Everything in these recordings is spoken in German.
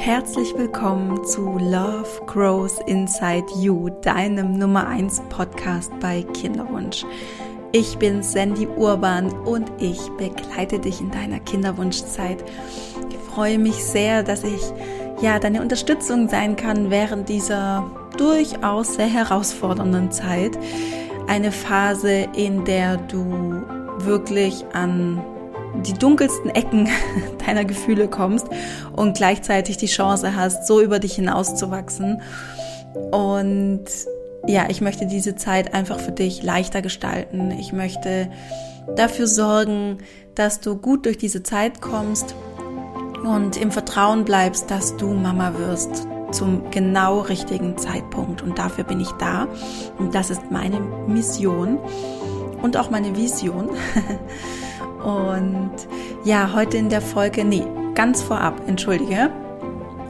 Herzlich willkommen zu Love Grows Inside You, deinem Nummer 1 Podcast bei Kinderwunsch. Ich bin Sandy Urban und ich begleite dich in deiner Kinderwunschzeit. Ich freue mich sehr, dass ich ja deine Unterstützung sein kann während dieser durchaus sehr herausfordernden Zeit. Eine Phase, in der du wirklich an die dunkelsten Ecken deiner Gefühle kommst und gleichzeitig die Chance hast, so über dich hinauszuwachsen. Und ja, ich möchte diese Zeit einfach für dich leichter gestalten. Ich möchte dafür sorgen, dass du gut durch diese Zeit kommst und im Vertrauen bleibst, dass du Mama wirst zum genau richtigen Zeitpunkt. Und dafür bin ich da. Und das ist meine Mission und auch meine Vision. Und ja, heute in der Folge, nee, ganz vorab, entschuldige.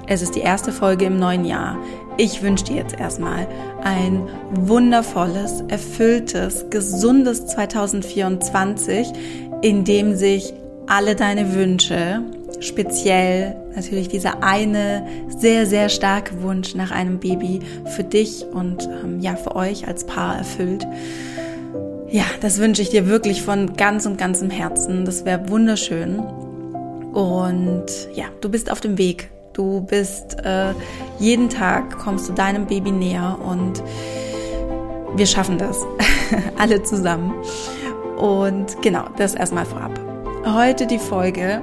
Es ist die erste Folge im neuen Jahr. Ich wünsche dir jetzt erstmal ein wundervolles, erfülltes, gesundes 2024, in dem sich alle deine Wünsche, speziell natürlich dieser eine sehr, sehr starke Wunsch nach einem Baby für dich und ähm, ja, für euch als Paar erfüllt. Ja, das wünsche ich dir wirklich von ganzem, ganzem Herzen. Das wäre wunderschön. Und ja, du bist auf dem Weg. Du bist äh, jeden Tag kommst du deinem Baby näher und wir schaffen das alle zusammen. Und genau, das erstmal vorab. Heute die Folge,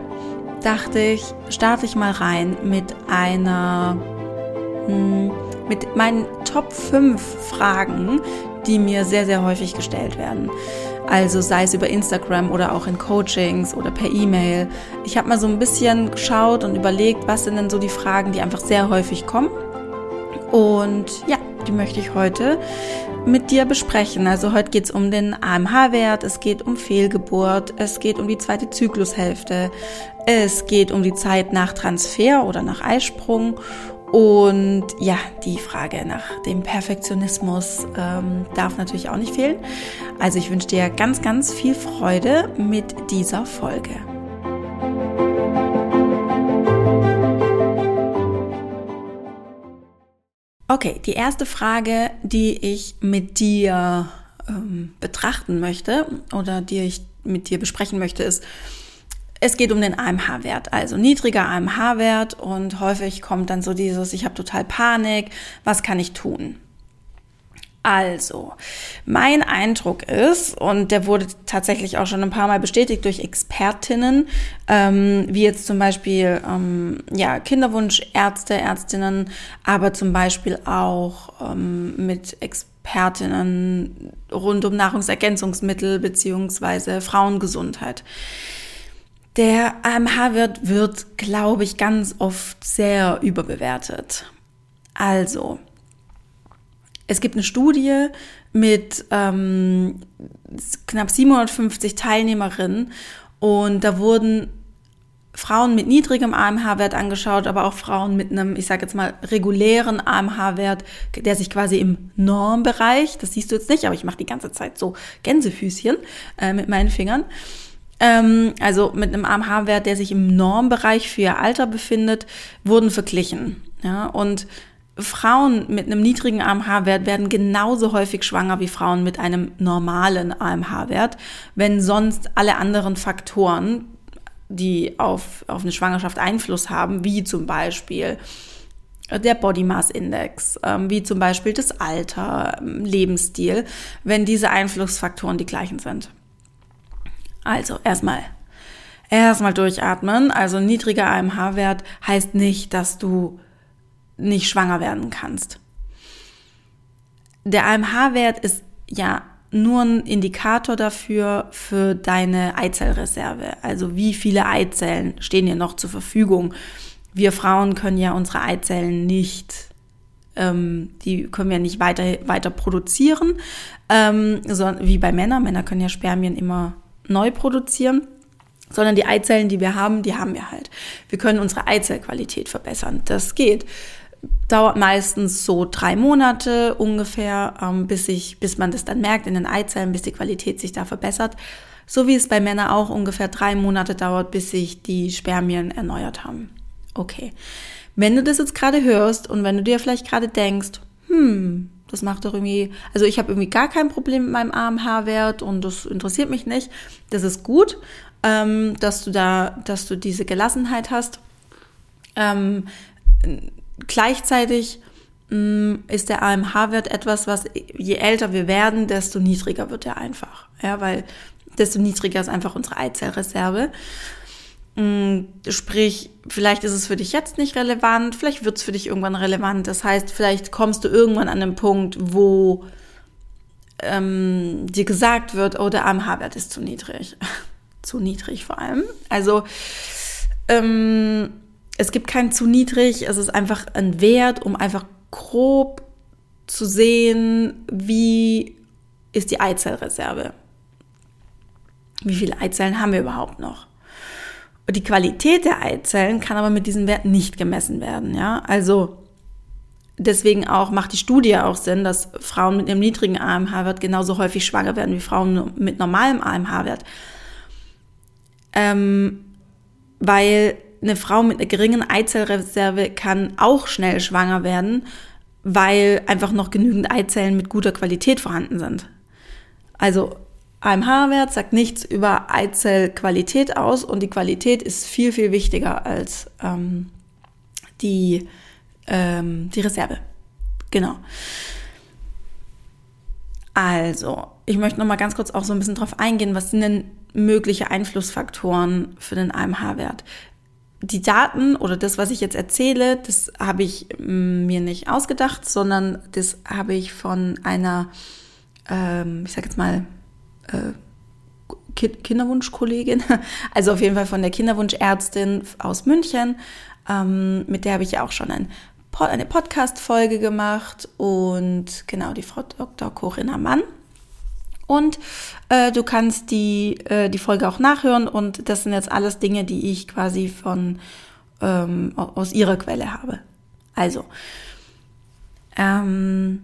dachte ich, starte ich mal rein mit einer, hm, mit meinen Top 5 Fragen, die mir sehr, sehr häufig gestellt werden. Also sei es über Instagram oder auch in Coachings oder per E-Mail. Ich habe mal so ein bisschen geschaut und überlegt, was sind denn so die Fragen, die einfach sehr häufig kommen. Und ja, die möchte ich heute mit dir besprechen. Also heute geht es um den AMH-Wert, es geht um Fehlgeburt, es geht um die zweite Zyklushälfte, es geht um die Zeit nach Transfer oder nach Eisprung und ja, die Frage nach dem Perfektionismus ähm, darf natürlich auch nicht fehlen. Also ich wünsche dir ganz, ganz viel Freude mit dieser Folge. Okay, die erste Frage, die ich mit dir ähm, betrachten möchte oder die ich mit dir besprechen möchte, ist, es geht um den AMH-Wert, also niedriger AMH-Wert und häufig kommt dann so dieses, ich habe total Panik, was kann ich tun? Also, mein Eindruck ist, und der wurde tatsächlich auch schon ein paar Mal bestätigt durch Expertinnen, ähm, wie jetzt zum Beispiel ähm, ja, Kinderwunschärzte, Ärztinnen, aber zum Beispiel auch ähm, mit Expertinnen rund um Nahrungsergänzungsmittel beziehungsweise Frauengesundheit. Der AMH-Wert wird, glaube ich, ganz oft sehr überbewertet. Also, es gibt eine Studie mit ähm, knapp 750 Teilnehmerinnen und da wurden Frauen mit niedrigem AMH-Wert angeschaut, aber auch Frauen mit einem, ich sage jetzt mal, regulären AMH-Wert, der sich quasi im Normbereich, das siehst du jetzt nicht, aber ich mache die ganze Zeit so Gänsefüßchen äh, mit meinen Fingern, ähm, also mit einem AMH-Wert, der sich im Normbereich für ihr Alter befindet, wurden verglichen. Ja, und Frauen mit einem niedrigen AMH-Wert werden genauso häufig schwanger wie Frauen mit einem normalen AMH-Wert, wenn sonst alle anderen Faktoren, die auf, auf eine Schwangerschaft Einfluss haben, wie zum Beispiel der Body Mass Index, ähm, wie zum Beispiel das Alter, Lebensstil, wenn diese Einflussfaktoren die gleichen sind. Also erstmal erstmal durchatmen. Also niedriger AMH-Wert heißt nicht, dass du nicht schwanger werden kannst. Der AMH-Wert ist ja nur ein Indikator dafür für deine Eizellreserve. Also wie viele Eizellen stehen dir noch zur Verfügung. Wir Frauen können ja unsere Eizellen nicht, ähm, die können wir nicht weiter, weiter produzieren, ähm, so, wie bei Männern. Männer können ja Spermien immer neu produzieren, sondern die Eizellen, die wir haben, die haben wir halt. Wir können unsere Eizellqualität verbessern. Das geht. Dauert meistens so drei Monate ungefähr, ähm, bis, ich, bis man das dann merkt in den Eizellen, bis die Qualität sich da verbessert. So wie es bei Männern auch ungefähr drei Monate dauert, bis sich die Spermien erneuert haben. Okay. Wenn du das jetzt gerade hörst und wenn du dir vielleicht gerade denkst, hm, das macht doch irgendwie, also ich habe irgendwie gar kein Problem mit meinem AMH-Wert und das interessiert mich nicht. Das ist gut, ähm, dass du da, dass du diese Gelassenheit hast. Ähm, gleichzeitig mh, mm, ist der AMH-Wert etwas, was je älter wir werden, desto niedriger wird er einfach. Ja, weil desto niedriger ist einfach unsere Eizellreserve. Mm, sprich, vielleicht ist es für dich jetzt nicht relevant, vielleicht wird es für dich irgendwann relevant. Das heißt, vielleicht kommst du irgendwann an den Punkt, wo ähm, dir gesagt wird, oh, der AMH-Wert ist zu niedrig. zu niedrig vor allem. Also ähm, es gibt kein zu niedrig, es ist einfach ein Wert, um einfach grob zu sehen, wie ist die Eizellreserve. Wie viele Eizellen haben wir überhaupt noch? Die Qualität der Eizellen kann aber mit diesem Wert nicht gemessen werden. Ja? Also deswegen auch macht die Studie auch Sinn, dass Frauen mit einem niedrigen AMH-Wert genauso häufig schwanger werden wie Frauen mit normalem AMH-Wert. Ähm, weil eine Frau mit einer geringen Eizellreserve kann auch schnell schwanger werden, weil einfach noch genügend Eizellen mit guter Qualität vorhanden sind. Also AMH-Wert sagt nichts über Eizellqualität aus und die Qualität ist viel, viel wichtiger als ähm, die, ähm, die Reserve. Genau. Also, ich möchte noch mal ganz kurz auch so ein bisschen drauf eingehen, was sind denn mögliche Einflussfaktoren für den AMH-Wert? Die Daten oder das, was ich jetzt erzähle, das habe ich mm, mir nicht ausgedacht, sondern das habe ich von einer, ähm, ich sage jetzt mal, äh, Kinderwunschkollegin, also auf jeden Fall von der Kinderwunschärztin aus München. Ähm, mit der habe ich ja auch schon ein, eine Podcast-Folge gemacht und genau die Frau Dr. Corinna Mann. Und äh, du kannst die, äh, die Folge auch nachhören und das sind jetzt alles Dinge, die ich quasi von ähm, aus ihrer Quelle habe. Also, ähm,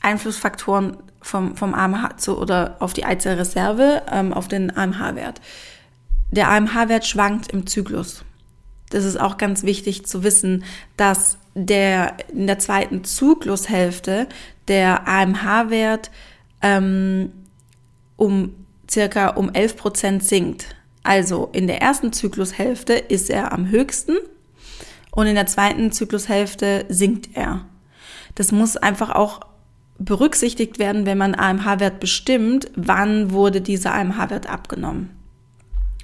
Einflussfaktoren vom, vom AMH zu, oder auf die Eizellreserve, ähm, auf den AMH-Wert. Der AMH-Wert schwankt im Zyklus. Das ist auch ganz wichtig zu wissen, dass der in der zweiten Zyklushälfte der AMH-Wert ähm, um circa um 11 Prozent sinkt. Also in der ersten Zyklushälfte ist er am höchsten und in der zweiten Zyklushälfte sinkt er. Das muss einfach auch berücksichtigt werden, wenn man AMH-Wert bestimmt, wann wurde dieser AMH-Wert abgenommen.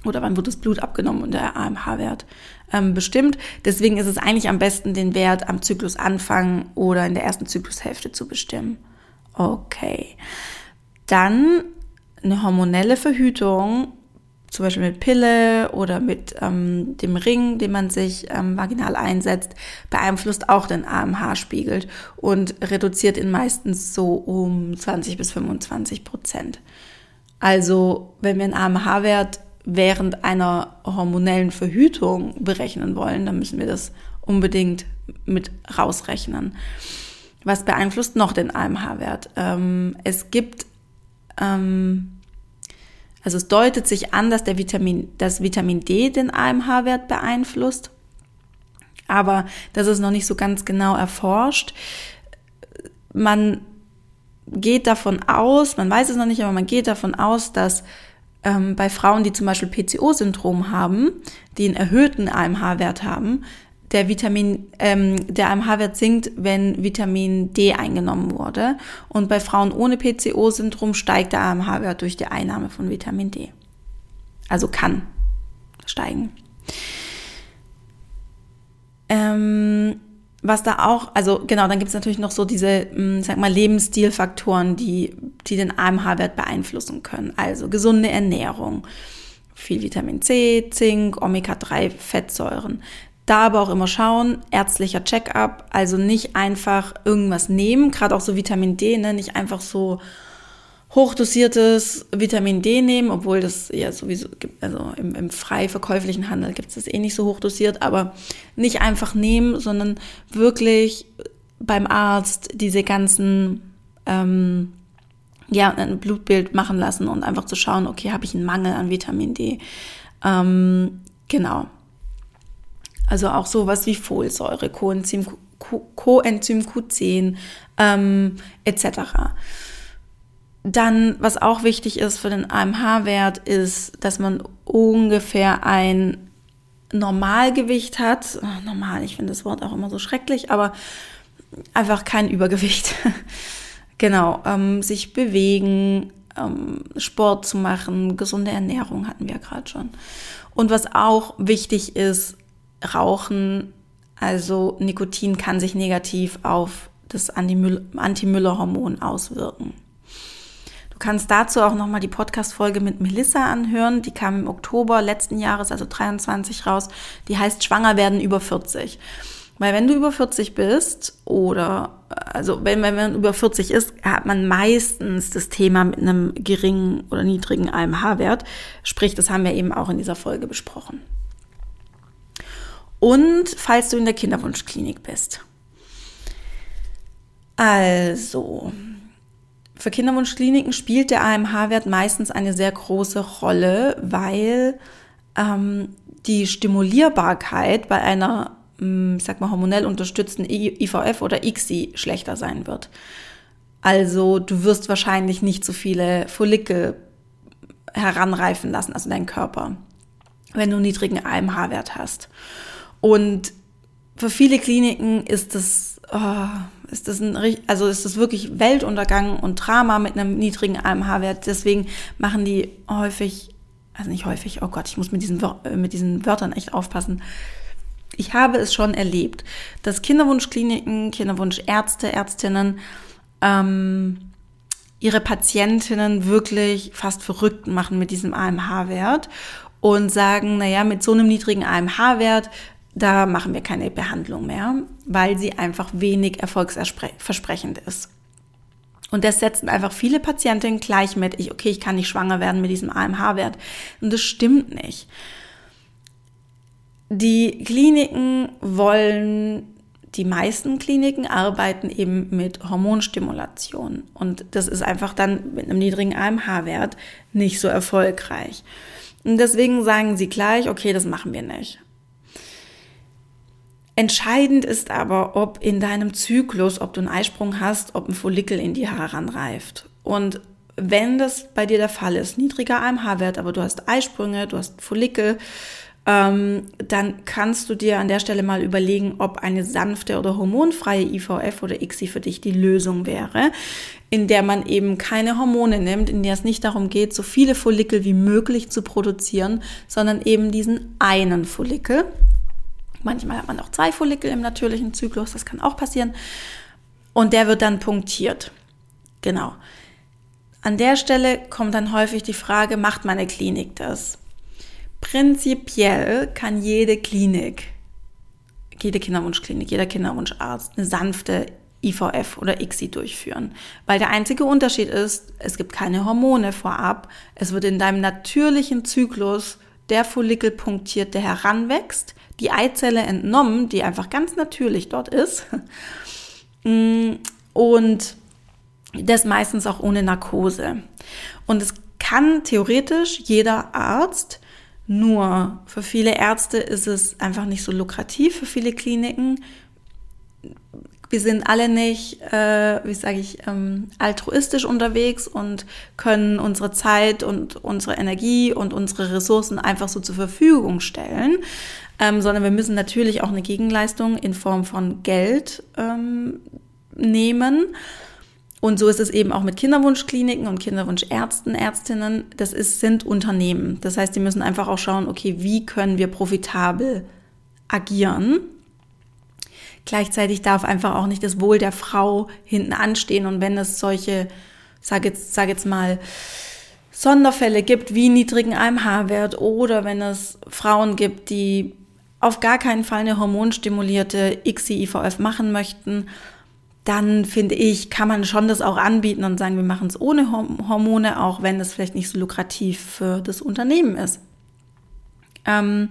Oder wann wurde das Blut abgenommen und der AMH-Wert ähm, bestimmt. Deswegen ist es eigentlich am besten, den Wert am Zyklusanfang oder in der ersten Zyklushälfte zu bestimmen. Okay. Dann eine hormonelle Verhütung zum Beispiel mit Pille oder mit ähm, dem Ring, den man sich ähm, vaginal einsetzt, beeinflusst auch den AMH-Spiegel und reduziert ihn meistens so um 20 bis 25 Prozent. Also wenn wir einen AMH-Wert während einer hormonellen Verhütung berechnen wollen, dann müssen wir das unbedingt mit rausrechnen. Was beeinflusst noch den AMH-Wert? Ähm, es gibt ähm, also es deutet sich an, dass der Vitamin, das Vitamin D den AMH-Wert beeinflusst. Aber das ist noch nicht so ganz genau erforscht. Man geht davon aus, man weiß es noch nicht, aber man geht davon aus, dass ähm, bei Frauen, die zum Beispiel PCO-Syndrom haben, die einen erhöhten AMH-Wert haben, der Vitamin, ähm, der AMH-Wert sinkt, wenn Vitamin D eingenommen wurde. Und bei Frauen ohne PCO-Syndrom steigt der AMH-Wert durch die Einnahme von Vitamin D. Also kann steigen. Ähm, was da auch, also genau, dann gibt es natürlich noch so diese, hm, sag mal, Lebensstilfaktoren, die, die den AMH-Wert beeinflussen können. Also gesunde Ernährung, viel Vitamin C, Zink, Omega-3-Fettsäuren, da aber auch immer schauen, ärztlicher Check-up, also nicht einfach irgendwas nehmen, gerade auch so Vitamin D, ne, nicht einfach so hochdosiertes Vitamin D nehmen, obwohl das ja sowieso also im, im frei verkäuflichen Handel gibt es das eh nicht so hochdosiert, aber nicht einfach nehmen, sondern wirklich beim Arzt diese ganzen, ähm, ja, ein Blutbild machen lassen und einfach zu schauen, okay, habe ich einen Mangel an Vitamin D? Ähm, genau. Also auch sowas wie Folsäure, Coenzym, Coenzym Q10 ähm, etc. Dann, was auch wichtig ist für den AMH-Wert, ist, dass man ungefähr ein Normalgewicht hat. Normal, ich finde das Wort auch immer so schrecklich, aber einfach kein Übergewicht. genau, ähm, sich bewegen, ähm, Sport zu machen, gesunde Ernährung hatten wir gerade schon. Und was auch wichtig ist, Rauchen, also Nikotin kann sich negativ auf das Anti-Müller-Hormon auswirken. Du kannst dazu auch nochmal die Podcast-Folge mit Melissa anhören. Die kam im Oktober letzten Jahres, also 23 raus. Die heißt Schwanger werden über 40. Weil wenn du über 40 bist oder also wenn, wenn man über 40 ist, hat man meistens das Thema mit einem geringen oder niedrigen AMH-Wert. Sprich, das haben wir eben auch in dieser Folge besprochen. Und falls du in der Kinderwunschklinik bist. Also, für Kinderwunschkliniken spielt der AMH-Wert meistens eine sehr große Rolle, weil ähm, die Stimulierbarkeit bei einer Mm, ich sag mal, hormonell unterstützten IVF oder ICSI schlechter sein wird. Also du wirst wahrscheinlich nicht so viele Follikel heranreifen lassen, also dein Körper, wenn du einen niedrigen AMH-Wert hast. Und für viele Kliniken ist das, oh, ist das ein, also ist das wirklich Weltuntergang und Drama mit einem niedrigen AMH-Wert. Deswegen machen die häufig, also nicht häufig, oh Gott, ich muss mit diesen, mit diesen Wörtern echt aufpassen ich habe es schon erlebt, dass Kinderwunschkliniken, Kinderwunschärzte, Ärztinnen ähm, ihre Patientinnen wirklich fast verrückt machen mit diesem AMH-Wert und sagen, naja, mit so einem niedrigen AMH-Wert, da machen wir keine Behandlung mehr, weil sie einfach wenig erfolgsversprechend ist. Und das setzen einfach viele Patientinnen gleich mit, ich, okay, ich kann nicht schwanger werden mit diesem AMH-Wert. Und das stimmt nicht. Die Kliniken wollen, die meisten Kliniken arbeiten eben mit Hormonstimulation. Und das ist einfach dann mit einem niedrigen AMH-Wert nicht so erfolgreich. Und deswegen sagen sie gleich, okay, das machen wir nicht. Entscheidend ist aber, ob in deinem Zyklus, ob du einen Eisprung hast, ob ein Follikel in die Haare ranreift. Und wenn das bei dir der Fall ist, niedriger AMH-Wert, aber du hast Eisprünge, du hast Follikel, ähm, dann kannst du dir an der Stelle mal überlegen, ob eine sanfte oder hormonfreie IVF oder ICSI für dich die Lösung wäre, in der man eben keine Hormone nimmt, in der es nicht darum geht, so viele Follikel wie möglich zu produzieren, sondern eben diesen einen Follikel. Manchmal hat man auch zwei Follikel im natürlichen Zyklus, das kann auch passieren. Und der wird dann punktiert. Genau. An der Stelle kommt dann häufig die Frage, macht meine Klinik das? Prinzipiell kann jede Klinik, jede Kinderwunschklinik, jeder Kinderwunscharzt eine sanfte IVF oder ICSI durchführen. Weil der einzige Unterschied ist, es gibt keine Hormone vorab. Es wird in deinem natürlichen Zyklus der Follikel punktiert, der heranwächst, die Eizelle entnommen, die einfach ganz natürlich dort ist. Und das meistens auch ohne Narkose. Und es kann theoretisch jeder Arzt nur für viele Ärzte ist es einfach nicht so lukrativ, für viele Kliniken. Wir sind alle nicht, äh, wie sage ich, ähm, altruistisch unterwegs und können unsere Zeit und unsere Energie und unsere Ressourcen einfach so zur Verfügung stellen, ähm, sondern wir müssen natürlich auch eine Gegenleistung in Form von Geld ähm, nehmen. Und so ist es eben auch mit Kinderwunschkliniken und Kinderwunschärzten, Ärztinnen. Das ist, sind Unternehmen. Das heißt, die müssen einfach auch schauen, okay, wie können wir profitabel agieren? Gleichzeitig darf einfach auch nicht das Wohl der Frau hinten anstehen. Und wenn es solche, sage jetzt, sag jetzt mal, Sonderfälle gibt, wie niedrigen AMH-Wert oder wenn es Frauen gibt, die auf gar keinen Fall eine hormonstimulierte ICSI-IVF machen möchten, dann finde ich, kann man schon das auch anbieten und sagen, wir machen es ohne Hormone, auch wenn es vielleicht nicht so lukrativ für das Unternehmen ist. Ähm,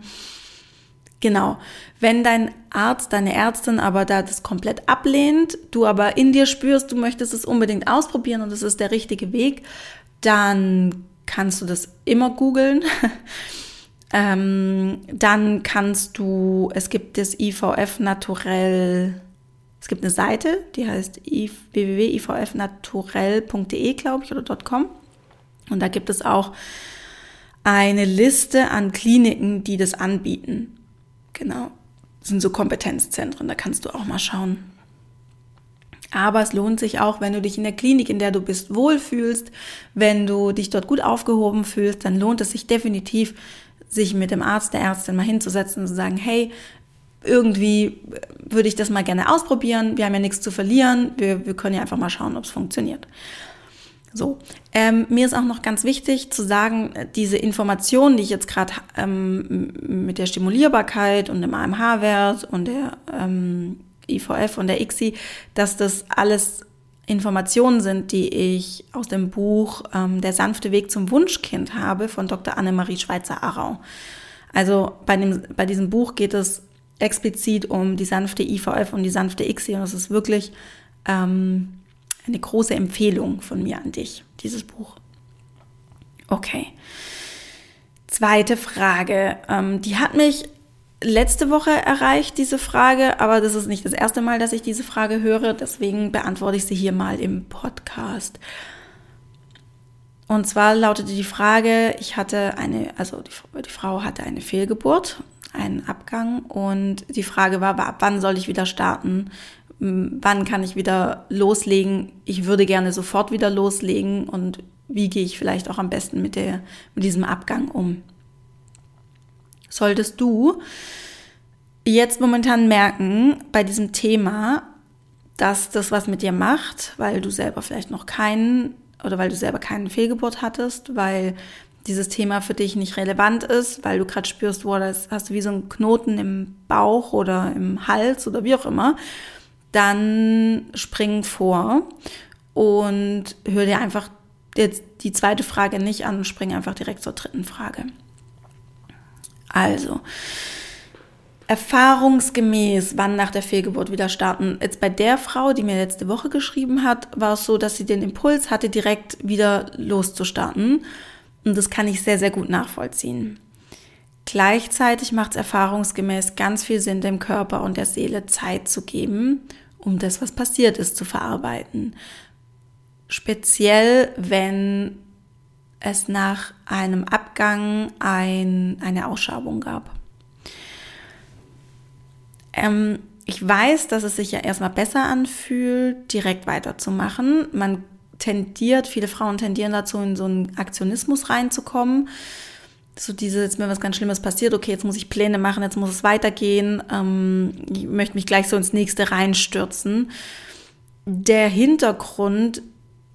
genau. Wenn dein Arzt, deine Ärztin aber da das komplett ablehnt, du aber in dir spürst, du möchtest es unbedingt ausprobieren und es ist der richtige Weg, dann kannst du das immer googeln. Ähm, dann kannst du, es gibt das IVF Naturell, es gibt eine Seite, die heißt www.ivfnaturell.de, glaube ich, oder .com. Und da gibt es auch eine Liste an Kliniken, die das anbieten. Genau. Das sind so Kompetenzzentren, da kannst du auch mal schauen. Aber es lohnt sich auch, wenn du dich in der Klinik, in der du bist, wohlfühlst, wenn du dich dort gut aufgehoben fühlst, dann lohnt es sich definitiv, sich mit dem Arzt, der Ärztin mal hinzusetzen und zu sagen, hey, irgendwie würde ich das mal gerne ausprobieren. Wir haben ja nichts zu verlieren. Wir, wir können ja einfach mal schauen, ob es funktioniert. So, ähm, mir ist auch noch ganz wichtig zu sagen, diese Informationen, die ich jetzt gerade ähm, mit der Stimulierbarkeit und dem AMH-Wert und der ähm, IVF und der ICSI, dass das alles Informationen sind, die ich aus dem Buch ähm, Der sanfte Weg zum Wunschkind habe von Dr. Annemarie Schweizer-Arau. Also bei, dem, bei diesem Buch geht es explizit um die sanfte IVF und die sanfte ICSI und es ist wirklich ähm, eine große Empfehlung von mir an dich, dieses Buch. Okay. Zweite Frage. Ähm, die hat mich letzte Woche erreicht, diese Frage, aber das ist nicht das erste Mal, dass ich diese Frage höre, deswegen beantworte ich sie hier mal im Podcast. Und zwar lautete die Frage, ich hatte eine, also die, die Frau hatte eine Fehlgeburt, einen Abgang und die Frage war, ab wann soll ich wieder starten? Wann kann ich wieder loslegen? Ich würde gerne sofort wieder loslegen und wie gehe ich vielleicht auch am besten mit, der, mit diesem Abgang um? solltest du jetzt momentan merken bei diesem Thema, dass das was mit dir macht, weil du selber vielleicht noch keinen oder weil du selber keinen Fehlgeburt hattest, weil dieses Thema für dich nicht relevant ist, weil du gerade spürst, wo das hast du wie so einen Knoten im Bauch oder im Hals oder wie auch immer, dann spring vor und hör dir einfach die zweite Frage nicht an und spring einfach direkt zur dritten Frage. Also, erfahrungsgemäß, wann nach der Fehlgeburt wieder starten. Jetzt bei der Frau, die mir letzte Woche geschrieben hat, war es so, dass sie den Impuls hatte, direkt wieder loszustarten. Und das kann ich sehr, sehr gut nachvollziehen. Gleichzeitig macht es erfahrungsgemäß ganz viel Sinn, dem Körper und der Seele Zeit zu geben, um das, was passiert ist, zu verarbeiten. Speziell, wenn es nach einem Abgang ein, eine Ausschabung gab. Ähm, ich weiß, dass es sich ja erstmal besser anfühlt, direkt weiterzumachen. Man tendiert, viele Frauen tendieren dazu, in so einen Aktionismus reinzukommen. So diese, jetzt mir was ganz Schlimmes passiert, okay, jetzt muss ich Pläne machen, jetzt muss es weitergehen, ähm, ich möchte mich gleich so ins nächste reinstürzen. Der Hintergrund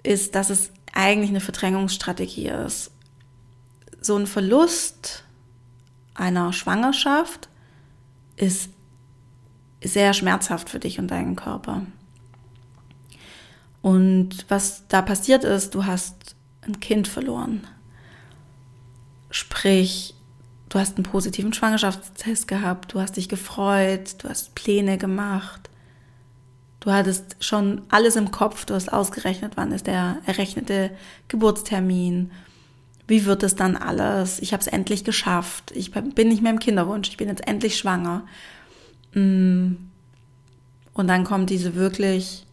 ist, dass es eigentlich eine Verdrängungsstrategie ist. So ein Verlust einer Schwangerschaft ist sehr schmerzhaft für dich und deinen Körper. Und was da passiert ist, du hast ein Kind verloren. Sprich, du hast einen positiven Schwangerschaftstest gehabt, du hast dich gefreut, du hast Pläne gemacht, Du hattest schon alles im Kopf, du hast ausgerechnet, wann ist der errechnete Geburtstermin. Wie wird es dann alles? Ich habe es endlich geschafft. Ich bin nicht mehr im Kinderwunsch. Ich bin jetzt endlich schwanger. Mm. Und dann kommt diese wirklich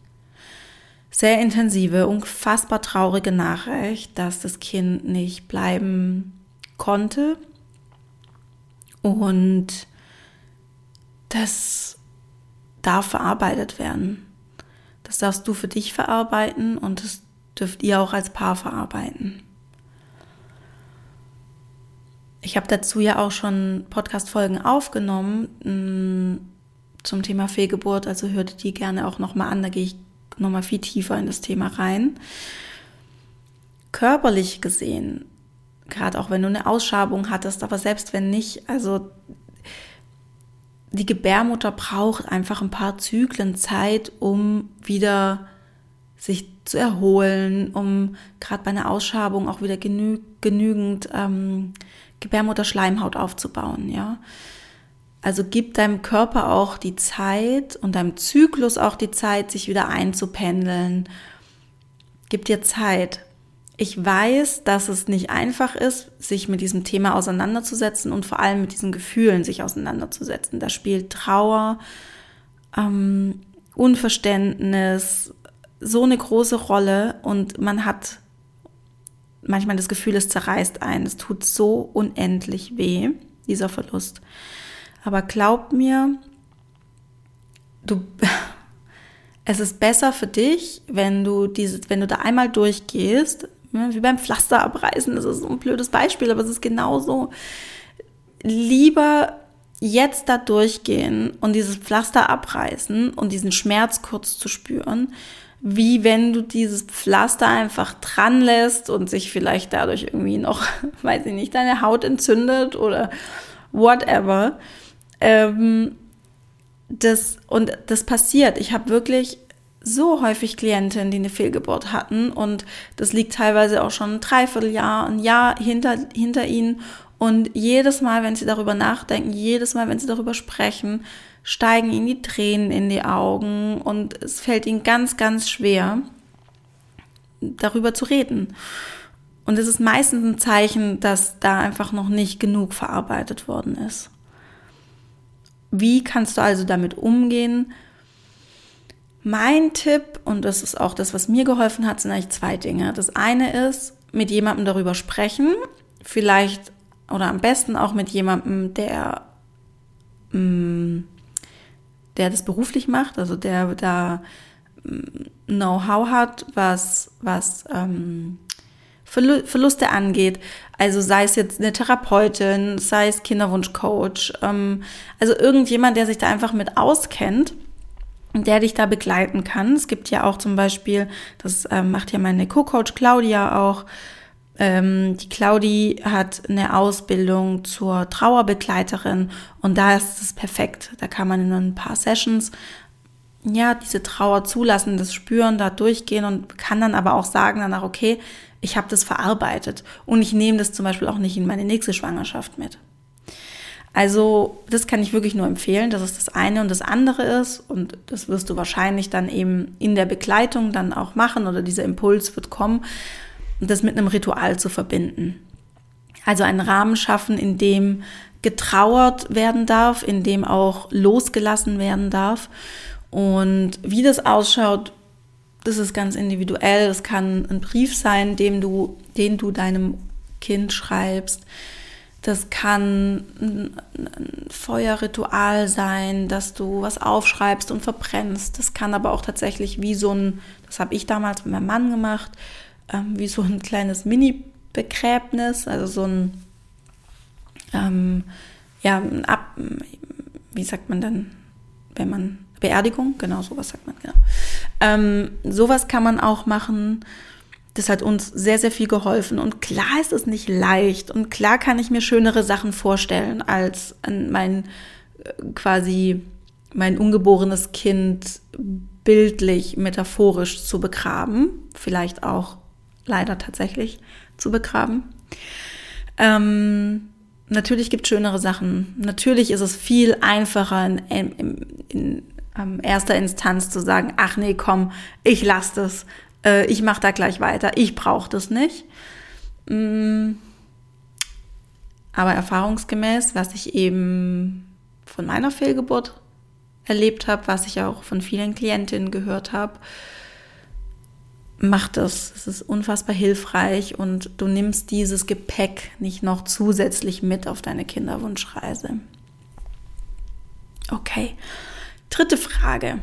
sehr intensive, unfassbar traurige Nachricht, dass das Kind nicht bleiben konnte. Und das darf verarbeitet werden. Das darfst du für dich verarbeiten und das dürft ihr auch als Paar verarbeiten. Ich habe dazu ja auch schon Podcast-Folgen aufgenommen mm, zum Thema Fehlgeburt, also hört die gerne auch nochmal an, da gehe ich nochmal viel tiefer in das Thema rein. Körperlich gesehen, gerade auch wenn du eine Ausschabung hattest, aber selbst wenn nicht, also die Gebärmutter braucht einfach ein paar Zyklen Zeit, um wieder sich zu erholen, um gerade bei einer Ausschabung auch wieder genü genügend ähm, Gebärmutterschleimhaut aufzubauen, ja. Also gib deinem Körper auch die Zeit und deinem Zyklus auch die Zeit, sich wieder einzupendeln. Gib dir Zeit. Ich weiß, dass es nicht einfach ist, sich mit diesem Thema auseinanderzusetzen und vor allem mit diesen Gefühlen sich auseinanderzusetzen. Da spielt Trauer, ähm, Unverständnis so eine große Rolle und man hat manchmal das Gefühl, es zerreißt einen. Es tut so unendlich weh, dieser Verlust. Aber glaub mir, du, es ist besser für dich, wenn du diese, wenn du da einmal durchgehst, wie beim Pflaster abreißen, das ist so ein blödes Beispiel, aber es ist genauso. Lieber jetzt da durchgehen und dieses Pflaster abreißen und diesen Schmerz kurz zu spüren, wie wenn du dieses Pflaster einfach dran lässt und sich vielleicht dadurch irgendwie noch, weiß ich nicht, deine Haut entzündet oder whatever. Ähm, das, und das passiert. Ich habe wirklich so häufig Klientinnen, die eine Fehlgeburt hatten und das liegt teilweise auch schon ein Dreivierteljahr, ein Jahr hinter, hinter ihnen und jedes Mal, wenn sie darüber nachdenken, jedes Mal, wenn sie darüber sprechen, steigen ihnen die Tränen in die Augen und es fällt ihnen ganz, ganz schwer, darüber zu reden. Und es ist meistens ein Zeichen, dass da einfach noch nicht genug verarbeitet worden ist. Wie kannst du also damit umgehen? Mein Tipp, und das ist auch das, was mir geholfen hat, sind eigentlich zwei Dinge. Das eine ist, mit jemandem darüber sprechen, vielleicht oder am besten auch mit jemandem, der, mm, der das beruflich macht, also der da mm, Know-how hat, was, was ähm, Verluste angeht. Also sei es jetzt eine Therapeutin, sei es Kinderwunschcoach, ähm, also irgendjemand, der sich da einfach mit auskennt der dich da begleiten kann. Es gibt ja auch zum Beispiel, das ähm, macht ja meine Co-Coach Claudia auch, ähm, die Claudi hat eine Ausbildung zur Trauerbegleiterin und da ist es perfekt. Da kann man in ein paar Sessions ja diese Trauer zulassen, das spüren, da durchgehen und kann dann aber auch sagen danach, okay, ich habe das verarbeitet und ich nehme das zum Beispiel auch nicht in meine nächste Schwangerschaft mit. Also das kann ich wirklich nur empfehlen. Das ist das eine und das andere ist und das wirst du wahrscheinlich dann eben in der Begleitung dann auch machen oder dieser Impuls wird kommen, das mit einem Ritual zu verbinden. Also einen Rahmen schaffen, in dem getrauert werden darf, in dem auch losgelassen werden darf. Und wie das ausschaut, das ist ganz individuell. Es kann ein Brief sein, dem du, den du deinem Kind schreibst das kann ein Feuerritual sein, dass du was aufschreibst und verbrennst. Das kann aber auch tatsächlich wie so ein, das habe ich damals mit meinem Mann gemacht, ähm, wie so ein kleines Mini-Begräbnis, also so ein, ähm, ja, ein Ab, wie sagt man denn, wenn man, Beerdigung, genau, sowas sagt man, genau. Ähm, sowas kann man auch machen das hat uns sehr, sehr viel geholfen. Und klar ist es nicht leicht. Und klar kann ich mir schönere Sachen vorstellen, als mein äh, quasi mein ungeborenes Kind bildlich, metaphorisch zu begraben. Vielleicht auch leider tatsächlich zu begraben. Ähm, natürlich gibt es schönere Sachen. Natürlich ist es viel einfacher in, in, in, in ähm, erster Instanz zu sagen, ach nee, komm, ich lasse das äh, ich mache da gleich weiter, ich brauche das nicht. Mm. Aber erfahrungsgemäß, was ich eben von meiner Fehlgeburt erlebt habe, was ich auch von vielen Klientinnen gehört habe, macht das. Es ist unfassbar hilfreich und du nimmst dieses Gepäck nicht noch zusätzlich mit auf deine Kinderwunschreise. Okay. Dritte Frage.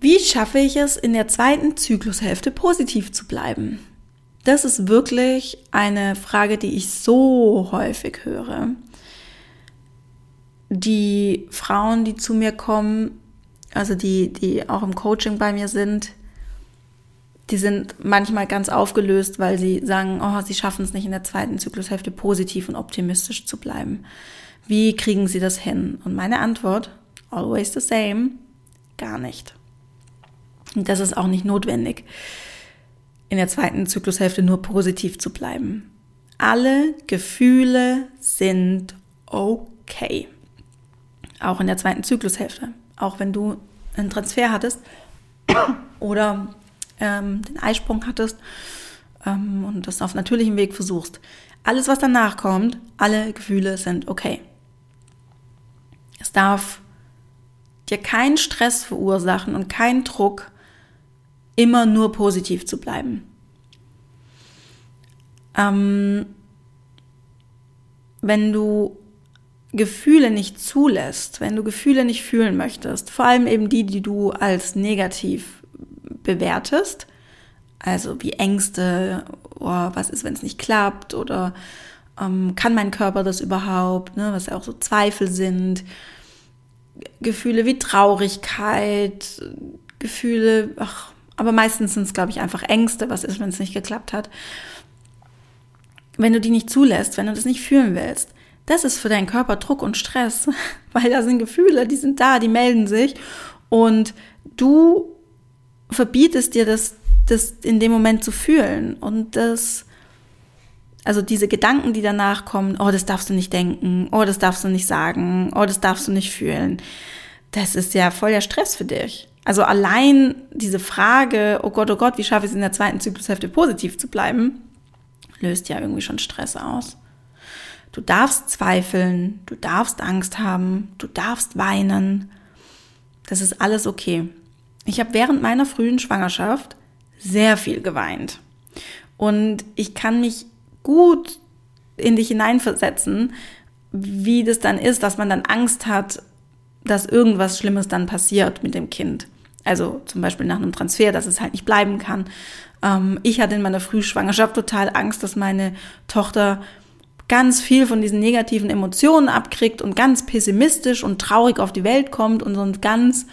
Wie schaffe ich es, in der zweiten Zyklushälfte positiv zu bleiben? Das ist wirklich eine Frage, die ich so häufig höre. Die Frauen, die zu mir kommen, also die, die auch im Coaching bei mir sind, die sind manchmal ganz aufgelöst, weil sie sagen, oh, sie schaffen es nicht in der zweiten Zyklushälfte positiv und optimistisch zu bleiben. Wie kriegen sie das hin? Und meine Antwort, always the same, gar nicht. Und das ist auch nicht notwendig, in der zweiten Zyklushälfte nur positiv zu bleiben. Alle Gefühle sind okay. Auch in der zweiten Zyklushälfte. Auch wenn du einen Transfer hattest oder ähm, den Eisprung hattest, ähm, und das auf natürlichem Weg versuchst, alles, was danach kommt, alle Gefühle sind okay. Es darf dir keinen Stress verursachen und keinen Druck, immer nur positiv zu bleiben. Ähm, wenn du Gefühle nicht zulässt, wenn du Gefühle nicht fühlen möchtest, vor allem eben die, die du als negativ bewertest, also wie Ängste, oh, was ist, wenn es nicht klappt oder ähm, kann mein Körper das überhaupt, ne, was ja auch so Zweifel sind, Gefühle wie Traurigkeit, Gefühle, ach, aber meistens sind es, glaube ich, einfach Ängste, was ist, wenn es nicht geklappt hat. Wenn du die nicht zulässt, wenn du das nicht fühlen willst, das ist für deinen Körper Druck und Stress, weil da sind Gefühle, die sind da, die melden sich und du verbietest dir das, das in dem Moment zu fühlen und das, also diese Gedanken, die danach kommen, oh, das darfst du nicht denken, oh, das darfst du nicht sagen, oh, das darfst du nicht fühlen, das ist ja voll der Stress für dich. Also allein diese Frage, oh Gott, oh Gott, wie schaffe ich es in der zweiten Zyklushälfte positiv zu bleiben, löst ja irgendwie schon Stress aus. Du darfst zweifeln, du darfst Angst haben, du darfst weinen. Das ist alles okay. Ich habe während meiner frühen Schwangerschaft sehr viel geweint. Und ich kann mich gut in dich hineinversetzen, wie das dann ist, dass man dann Angst hat, dass irgendwas Schlimmes dann passiert mit dem Kind. Also zum Beispiel nach einem Transfer, dass es halt nicht bleiben kann. Ähm, ich hatte in meiner Frühschwangerschaft total Angst, dass meine Tochter ganz viel von diesen negativen Emotionen abkriegt und ganz pessimistisch und traurig auf die Welt kommt und so ein ganz,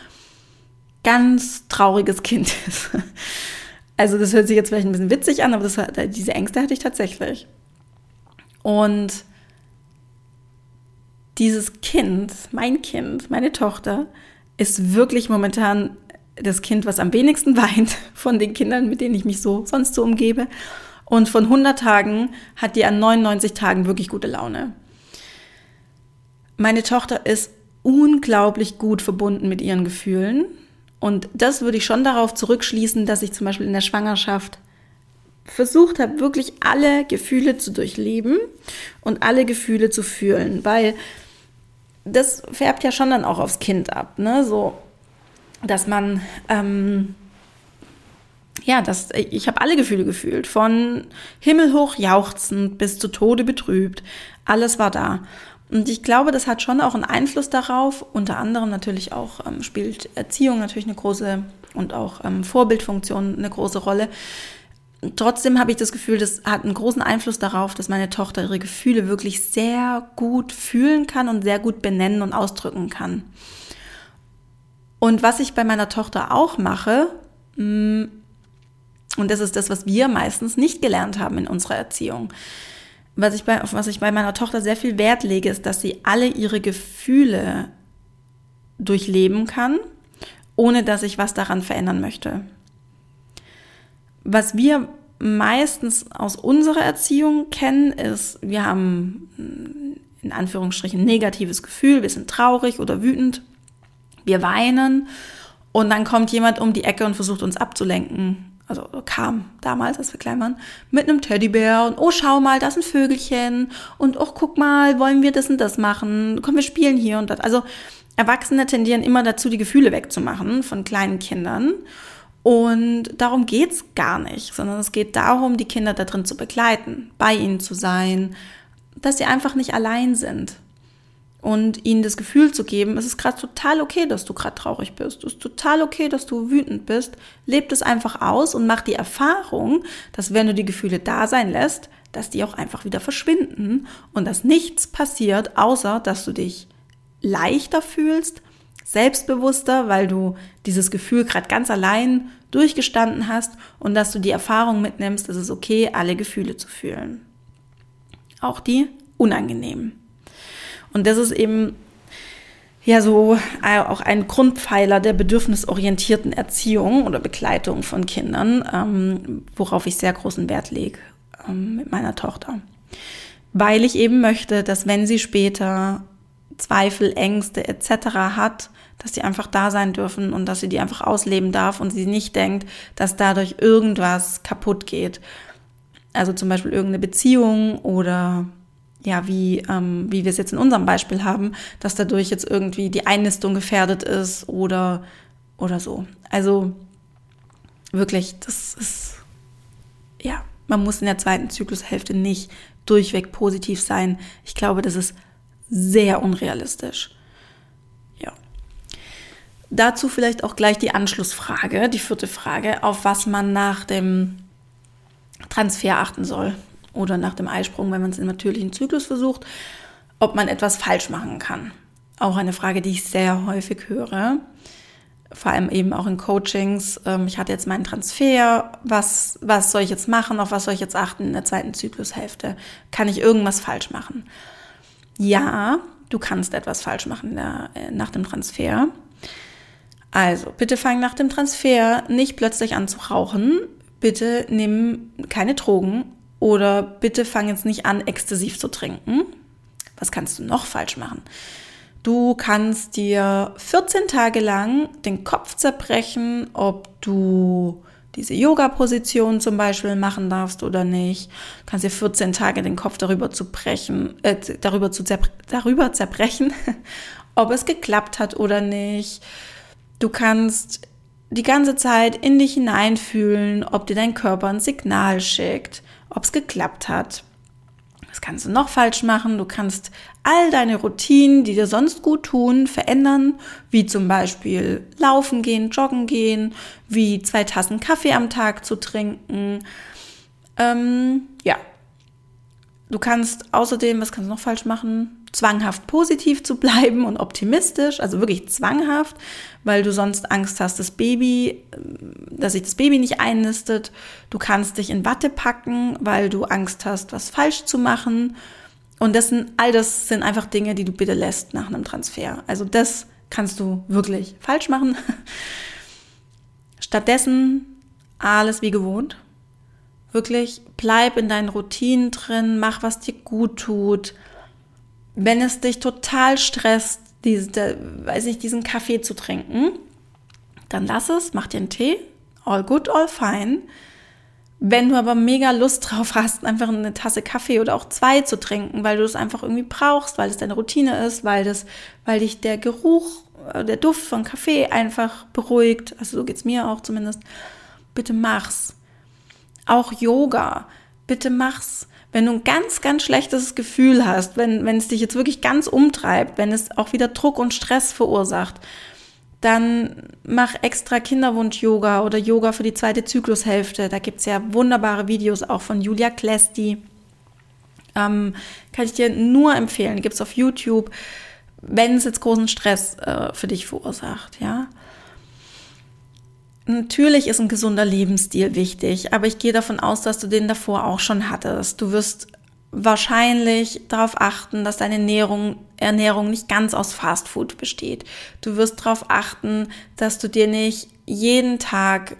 ganz trauriges Kind ist. Also das hört sich jetzt vielleicht ein bisschen witzig an, aber das, diese Ängste hatte ich tatsächlich. Und dieses Kind, mein Kind, meine Tochter, ist wirklich momentan das Kind, was am wenigsten weint von den Kindern, mit denen ich mich so sonst so umgebe. Und von 100 Tagen hat die an 99 Tagen wirklich gute Laune. Meine Tochter ist unglaublich gut verbunden mit ihren Gefühlen. Und das würde ich schon darauf zurückschließen, dass ich zum Beispiel in der Schwangerschaft versucht habe, wirklich alle Gefühle zu durchleben und alle Gefühle zu fühlen, weil das färbt ja schon dann auch aufs Kind ab, ne? So, dass man ähm, ja, das, ich habe alle Gefühle gefühlt, von himmelhoch jauchzend bis zu Tode betrübt. Alles war da. Und ich glaube, das hat schon auch einen Einfluss darauf. Unter anderem natürlich auch ähm, spielt Erziehung natürlich eine große und auch ähm, Vorbildfunktion eine große Rolle. Trotzdem habe ich das Gefühl, das hat einen großen Einfluss darauf, dass meine Tochter ihre Gefühle wirklich sehr gut fühlen kann und sehr gut benennen und ausdrücken kann. Und was ich bei meiner Tochter auch mache, mm, und das ist das, was wir meistens nicht gelernt haben in unserer Erziehung. Was ich bei, auf was ich bei meiner Tochter sehr viel Wert lege, ist, dass sie alle ihre Gefühle durchleben kann, ohne dass ich was daran verändern möchte. Was wir meistens aus unserer Erziehung kennen, ist, wir haben in Anführungsstrichen negatives Gefühl, wir sind traurig oder wütend, wir weinen und dann kommt jemand um die Ecke und versucht uns abzulenken also kam damals, als wir klein waren, mit einem Teddybär und oh, schau mal, das ist ein Vögelchen und oh, guck mal, wollen wir das und das machen? Komm, wir spielen hier und das. Also Erwachsene tendieren immer dazu, die Gefühle wegzumachen von kleinen Kindern. Und darum geht's gar nicht, sondern es geht darum, die Kinder da drin zu begleiten, bei ihnen zu sein, dass sie einfach nicht allein sind und ihnen das Gefühl zu geben, es ist gerade total okay, dass du gerade traurig bist. Es ist total okay, dass du wütend bist. Lebt es einfach aus und mach die Erfahrung, dass wenn du die Gefühle da sein lässt, dass die auch einfach wieder verschwinden und dass nichts passiert, außer dass du dich leichter fühlst, selbstbewusster, weil du dieses Gefühl gerade ganz allein durchgestanden hast und dass du die Erfahrung mitnimmst, es ist okay, alle Gefühle zu fühlen. Auch die unangenehmen. Und das ist eben ja so auch ein Grundpfeiler der bedürfnisorientierten Erziehung oder Begleitung von Kindern, ähm, worauf ich sehr großen Wert lege ähm, mit meiner Tochter. Weil ich eben möchte, dass wenn sie später Zweifel, Ängste etc. hat, dass sie einfach da sein dürfen und dass sie die einfach ausleben darf und sie nicht denkt, dass dadurch irgendwas kaputt geht. Also zum Beispiel irgendeine Beziehung oder ja, wie, ähm, wie wir es jetzt in unserem Beispiel haben, dass dadurch jetzt irgendwie die Einnistung gefährdet ist oder, oder so. Also wirklich, das ist, ja, man muss in der zweiten Zyklushälfte nicht durchweg positiv sein. Ich glaube, das ist sehr unrealistisch. Ja. Dazu vielleicht auch gleich die Anschlussfrage, die vierte Frage, auf was man nach dem Transfer achten soll oder nach dem Eisprung, wenn man es im natürlichen Zyklus versucht, ob man etwas falsch machen kann. Auch eine Frage, die ich sehr häufig höre, vor allem eben auch in Coachings. Ähm, ich hatte jetzt meinen Transfer, was, was soll ich jetzt machen, auf was soll ich jetzt achten in der zweiten Zyklushälfte? Kann ich irgendwas falsch machen? Ja, du kannst etwas falsch machen äh, nach dem Transfer. Also, bitte fang nach dem Transfer nicht plötzlich an zu rauchen. Bitte nimm keine Drogen oder bitte fang jetzt nicht an, exzessiv zu trinken. Was kannst du noch falsch machen? Du kannst dir 14 Tage lang den Kopf zerbrechen, ob du diese Yoga-Position zum Beispiel machen darfst oder nicht. Du kannst dir 14 Tage den Kopf darüber zu brechen, äh, darüber zu zerbr darüber zerbrechen, ob es geklappt hat oder nicht. Du kannst die ganze Zeit in dich hineinfühlen, ob dir dein Körper ein Signal schickt ob es geklappt hat. Was kannst du noch falsch machen? Du kannst all deine Routinen, die dir sonst gut tun, verändern, wie zum Beispiel laufen gehen, joggen gehen, wie zwei Tassen Kaffee am Tag zu trinken. Ähm, ja. Du kannst außerdem, was kannst du noch falsch machen? Zwanghaft positiv zu bleiben und optimistisch, also wirklich zwanghaft, weil du sonst Angst hast, das Baby, dass sich das Baby nicht einnistet. Du kannst dich in Watte packen, weil du Angst hast, was falsch zu machen. Und das sind, all das sind einfach Dinge, die du bitte lässt nach einem Transfer. Also das kannst du wirklich falsch machen. Stattdessen alles wie gewohnt. Wirklich bleib in deinen Routinen drin, mach was dir gut tut wenn es dich total stresst, diese, weiß ich, diesen Kaffee zu trinken, dann lass es, mach dir einen Tee, all good, all fine. Wenn du aber mega Lust drauf hast, einfach eine Tasse Kaffee oder auch zwei zu trinken, weil du es einfach irgendwie brauchst, weil es deine Routine ist, weil das, weil dich der Geruch, äh, der Duft von Kaffee einfach beruhigt, also so geht's mir auch zumindest, bitte mach's. Auch Yoga, bitte mach's wenn du ein ganz, ganz schlechtes Gefühl hast, wenn, wenn es dich jetzt wirklich ganz umtreibt, wenn es auch wieder Druck und Stress verursacht, dann mach extra Kinderwunsch-Yoga oder Yoga für die zweite Zyklushälfte. Da gibt es ja wunderbare Videos auch von Julia Klesti. Ähm, kann ich dir nur empfehlen. Gibt es auf YouTube, wenn es jetzt großen Stress äh, für dich verursacht, ja. Natürlich ist ein gesunder Lebensstil wichtig, aber ich gehe davon aus, dass du den davor auch schon hattest. Du wirst wahrscheinlich darauf achten, dass deine Ernährung, Ernährung nicht ganz aus Fastfood besteht. Du wirst darauf achten, dass du dir nicht jeden Tag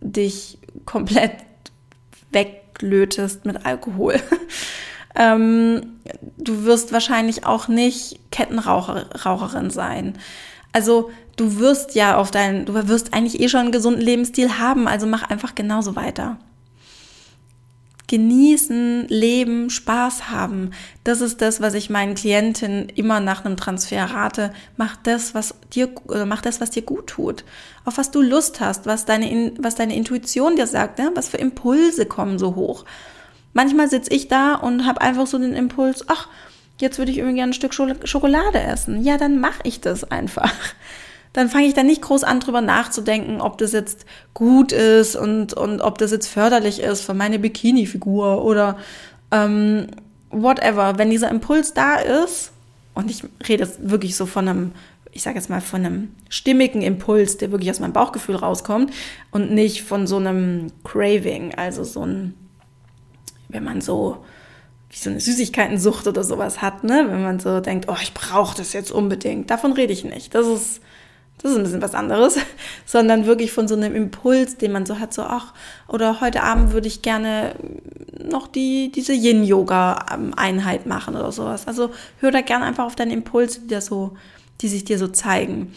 dich komplett weglötest mit Alkohol. ähm, du wirst wahrscheinlich auch nicht Kettenraucherin sein. Also du wirst ja auf deinen, du wirst eigentlich eh schon einen gesunden Lebensstil haben, also mach einfach genauso weiter. Genießen, leben, Spaß haben. Das ist das, was ich meinen Klientinnen immer nach einem Transfer rate. Mach das, was dir, mach das, was dir gut tut. Auf was du Lust hast, was deine, was deine Intuition dir sagt, ne? was für Impulse kommen so hoch. Manchmal sitze ich da und habe einfach so den Impuls, ach, jetzt würde ich irgendwie gerne ein Stück Schokolade essen. Ja, dann mache ich das einfach dann fange ich da nicht groß an, drüber nachzudenken, ob das jetzt gut ist und, und ob das jetzt förderlich ist für meine Bikini-Figur oder ähm, whatever. Wenn dieser Impuls da ist, und ich rede jetzt wirklich so von einem, ich sage jetzt mal von einem stimmigen Impuls, der wirklich aus meinem Bauchgefühl rauskommt und nicht von so einem Craving, also so ein, wenn man so wie so eine Süßigkeitensucht oder sowas hat, ne? Wenn man so denkt, oh, ich brauche das jetzt unbedingt. Davon rede ich nicht. Das ist das ist ein bisschen was anderes, sondern wirklich von so einem Impuls, den man so hat, so, ach, oder heute Abend würde ich gerne noch die, diese Yin-Yoga-Einheit machen oder sowas. Also hör da gerne einfach auf deine Impulse, die, da so, die sich dir so zeigen.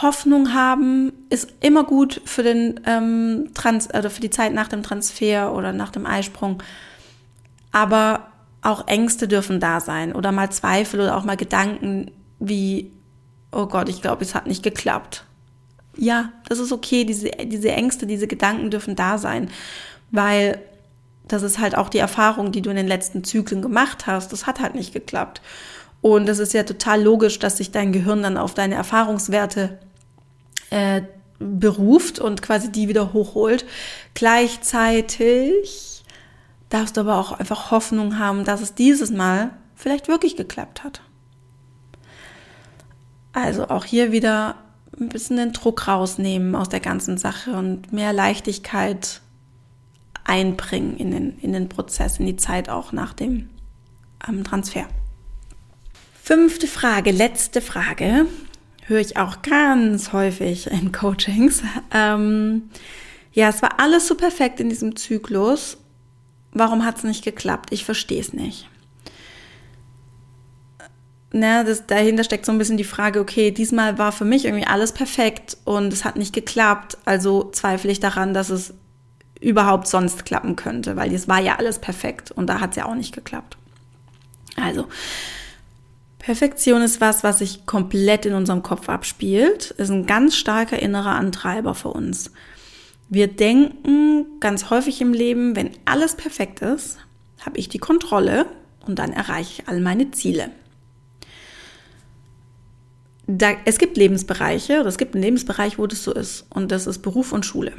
Hoffnung haben ist immer gut für den ähm, Trans oder für die Zeit nach dem Transfer oder nach dem Eisprung. Aber auch Ängste dürfen da sein oder mal Zweifel oder auch mal Gedanken wie, oh Gott, ich glaube, es hat nicht geklappt. Ja, das ist okay. Diese, diese Ängste, diese Gedanken dürfen da sein, weil das ist halt auch die Erfahrung, die du in den letzten Zyklen gemacht hast. Das hat halt nicht geklappt. Und es ist ja total logisch, dass sich dein Gehirn dann auf deine Erfahrungswerte äh, beruft und quasi die wieder hochholt. Gleichzeitig darfst du aber auch einfach Hoffnung haben, dass es dieses Mal vielleicht wirklich geklappt hat. Also auch hier wieder ein bisschen den Druck rausnehmen aus der ganzen Sache und mehr Leichtigkeit einbringen in den, in den Prozess, in die Zeit auch nach dem ähm, Transfer. Fünfte Frage, letzte Frage, höre ich auch ganz häufig in Coachings. Ähm, ja, es war alles so perfekt in diesem Zyklus. Warum hat es nicht geklappt? Ich verstehe es nicht. Na, das, dahinter steckt so ein bisschen die Frage, okay, diesmal war für mich irgendwie alles perfekt und es hat nicht geklappt, also zweifle ich daran, dass es überhaupt sonst klappen könnte, weil es war ja alles perfekt und da hat es ja auch nicht geklappt. Also, Perfektion ist was, was sich komplett in unserem Kopf abspielt, ist ein ganz starker innerer Antreiber für uns. Wir denken ganz häufig im Leben, wenn alles perfekt ist, habe ich die Kontrolle und dann erreiche ich all meine Ziele. Da, es gibt Lebensbereiche oder es gibt einen Lebensbereich, wo das so ist und das ist Beruf und Schule.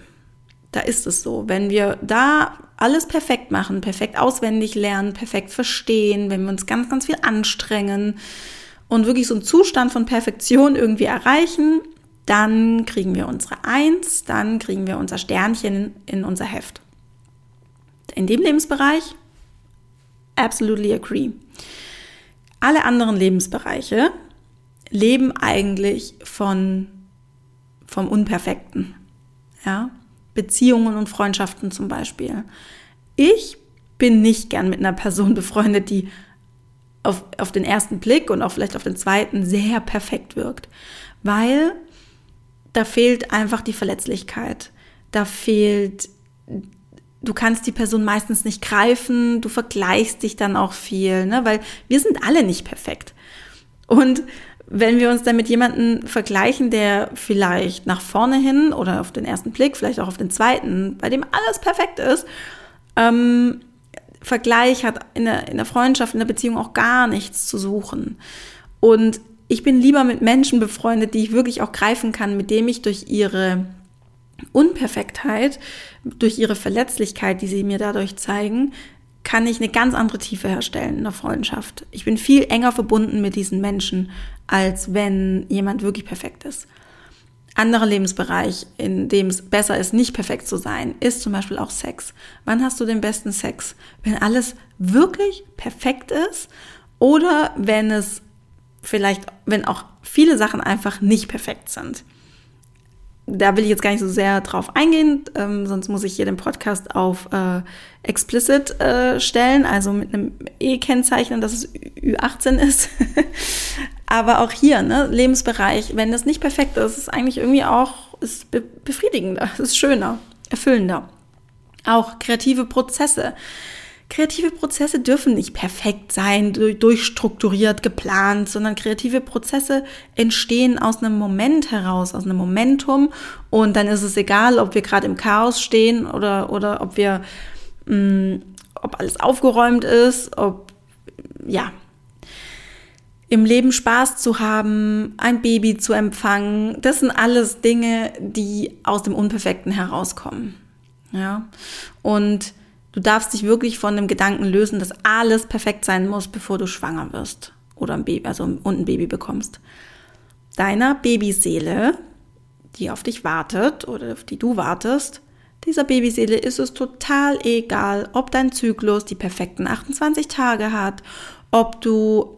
Da ist es so. Wenn wir da alles perfekt machen, perfekt auswendig lernen, perfekt verstehen, wenn wir uns ganz, ganz viel anstrengen und wirklich so einen Zustand von Perfektion irgendwie erreichen, dann kriegen wir unsere Eins, dann kriegen wir unser Sternchen in unser Heft. In dem Lebensbereich, absolutely agree. Alle anderen Lebensbereiche leben eigentlich von, vom Unperfekten. Ja, Beziehungen und Freundschaften zum Beispiel. Ich bin nicht gern mit einer Person befreundet, die auf, auf den ersten Blick und auch vielleicht auf den zweiten sehr perfekt wirkt, weil da fehlt einfach die Verletzlichkeit. Da fehlt, du kannst die Person meistens nicht greifen, du vergleichst dich dann auch viel, ne? weil wir sind alle nicht perfekt. Und wenn wir uns dann mit jemandem vergleichen, der vielleicht nach vorne hin oder auf den ersten Blick, vielleicht auch auf den zweiten, bei dem alles perfekt ist, ähm, Vergleich hat in der, in der Freundschaft, in der Beziehung auch gar nichts zu suchen. Und ich bin lieber mit Menschen befreundet, die ich wirklich auch greifen kann, mit dem ich durch ihre Unperfektheit, durch ihre Verletzlichkeit, die sie mir dadurch zeigen, kann ich eine ganz andere Tiefe herstellen in der Freundschaft. Ich bin viel enger verbunden mit diesen Menschen, als wenn jemand wirklich perfekt ist. Anderer Lebensbereich, in dem es besser ist, nicht perfekt zu sein, ist zum Beispiel auch Sex. Wann hast du den besten Sex? Wenn alles wirklich perfekt ist oder wenn es vielleicht, wenn auch viele Sachen einfach nicht perfekt sind da will ich jetzt gar nicht so sehr drauf eingehen, ähm, sonst muss ich hier den Podcast auf äh, explicit äh, stellen, also mit einem E kennzeichnen, dass es Ü18 ist. Aber auch hier, ne, Lebensbereich, wenn das nicht perfekt ist, ist eigentlich irgendwie auch ist be befriedigender, ist schöner, erfüllender. Auch kreative Prozesse. Kreative Prozesse dürfen nicht perfekt sein, durchstrukturiert, geplant, sondern kreative Prozesse entstehen aus einem Moment heraus, aus einem Momentum. Und dann ist es egal, ob wir gerade im Chaos stehen oder, oder ob wir, mh, mm, ob alles aufgeräumt ist, ob, ja, im Leben Spaß zu haben, ein Baby zu empfangen. Das sind alles Dinge, die aus dem Unperfekten herauskommen. Ja. Und Du darfst dich wirklich von dem Gedanken lösen, dass alles perfekt sein muss, bevor du schwanger wirst oder ein Baby, also und ein Baby bekommst. Deiner Babyseele, die auf dich wartet oder auf die du wartest, dieser Babyseele ist es total egal, ob dein Zyklus die perfekten 28 Tage hat, ob du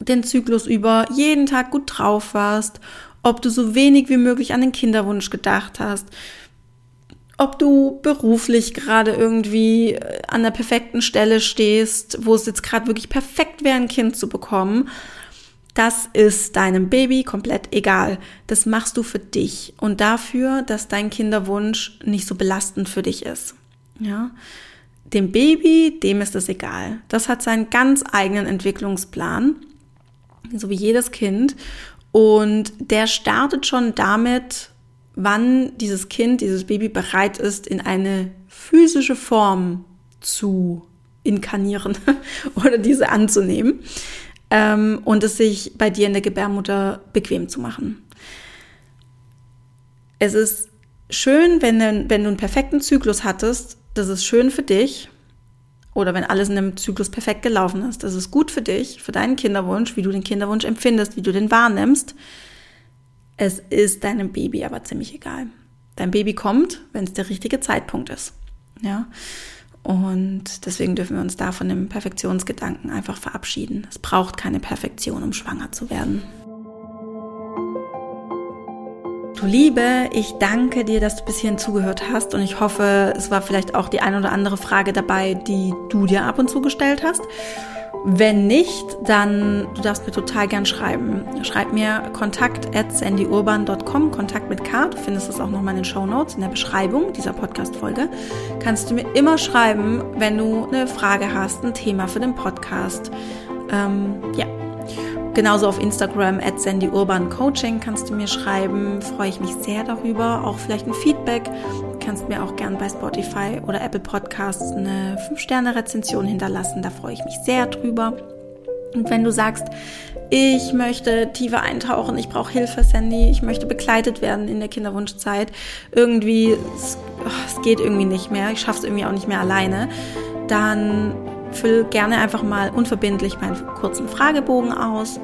den Zyklus über jeden Tag gut drauf warst, ob du so wenig wie möglich an den Kinderwunsch gedacht hast, ob du beruflich gerade irgendwie äh, an der perfekten Stelle stehst, wo es jetzt gerade wirklich perfekt wäre, ein Kind zu bekommen. das ist deinem Baby komplett egal. Das machst du für dich und dafür, dass dein Kinderwunsch nicht so belastend für dich ist. Ja. Dem Baby, dem ist es egal. Das hat seinen ganz eigenen Entwicklungsplan, so wie jedes Kind. Und der startet schon damit, wann dieses Kind, dieses Baby bereit ist, in eine physische Form zu inkarnieren oder diese anzunehmen ähm, und es sich bei dir in der Gebärmutter bequem zu machen. Es ist schön, wenn, wenn du einen perfekten Zyklus hattest, das ist schön für dich. Oder wenn alles in dem Zyklus perfekt gelaufen ist. Das ist gut für dich, für deinen Kinderwunsch, wie du den Kinderwunsch empfindest, wie du den wahrnimmst. Es ist deinem Baby aber ziemlich egal. Dein Baby kommt, wenn es der richtige Zeitpunkt ist. Ja. Und deswegen dürfen wir uns da von dem Perfektionsgedanken einfach verabschieden. Es braucht keine Perfektion, um schwanger zu werden. Du Liebe, ich danke dir, dass du bis hierhin zugehört hast und ich hoffe, es war vielleicht auch die ein oder andere Frage dabei, die du dir ab und zu gestellt hast. Wenn nicht, dann du darfst mir total gern schreiben. Schreib mir kontakt at sandyurban.com, Kontakt mit K. Du findest es auch nochmal in den Show Notes, in der Beschreibung dieser Podcast-Folge. Kannst du mir immer schreiben, wenn du eine Frage hast, ein Thema für den Podcast. Ähm, ja, Genauso auf Instagram at Sandy Urban Coaching kannst du mir schreiben. Freue ich mich sehr darüber. Auch vielleicht ein Feedback. Du kannst mir auch gern bei Spotify oder Apple Podcasts eine 5-Sterne-Rezension hinterlassen. Da freue ich mich sehr drüber. Und wenn du sagst, ich möchte tiefer eintauchen, ich brauche Hilfe, Sandy, ich möchte begleitet werden in der Kinderwunschzeit, irgendwie, es, oh, es geht irgendwie nicht mehr, ich schaffe es irgendwie auch nicht mehr alleine, dann Füll gerne einfach mal unverbindlich meinen kurzen Fragebogen aus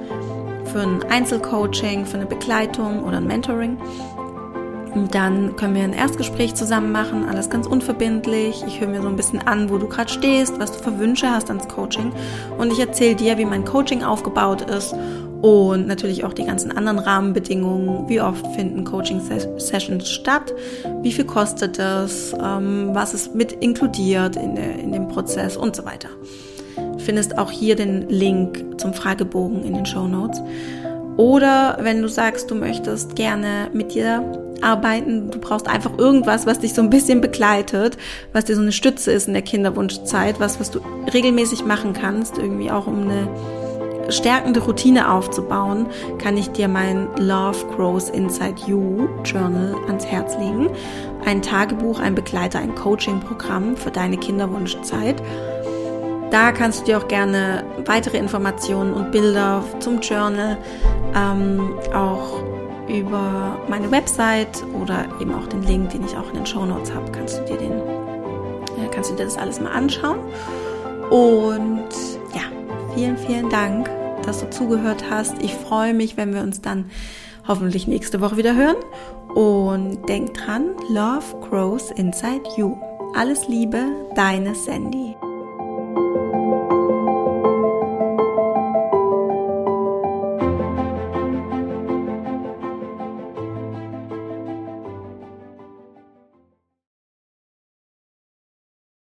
für ein Einzelcoaching, für eine Begleitung oder ein Mentoring. Und dann können wir ein Erstgespräch zusammen machen, alles ganz unverbindlich. Ich höre mir so ein bisschen an, wo du gerade stehst, was du für Wünsche hast ans Coaching. Und ich erzähle dir, wie mein Coaching aufgebaut ist und natürlich auch die ganzen anderen Rahmenbedingungen. Wie oft finden Coaching-Sessions statt? Wie viel kostet das? Ähm, was ist mit inkludiert in, der, in dem Prozess und so weiter. Findest auch hier den Link zum Fragebogen in den Show Notes. Oder wenn du sagst, du möchtest gerne mit dir arbeiten, du brauchst einfach irgendwas, was dich so ein bisschen begleitet, was dir so eine Stütze ist in der Kinderwunschzeit, was, was du regelmäßig machen kannst, irgendwie auch um eine stärkende Routine aufzubauen, kann ich dir mein Love Grows Inside You Journal ans Herz legen. Ein Tagebuch, ein Begleiter, ein Coaching-Programm für deine Kinderwunschzeit. Da kannst du dir auch gerne weitere Informationen und Bilder zum Journal ähm, auch über meine Website oder eben auch den Link, den ich auch in den Show Notes habe, kannst du dir den, ja, kannst du dir das alles mal anschauen. Und vielen, vielen Dank, dass du zugehört hast. Ich freue mich, wenn wir uns dann hoffentlich nächste Woche wieder hören. Und denk dran, Love grows inside you. Alles Liebe, deine Sandy.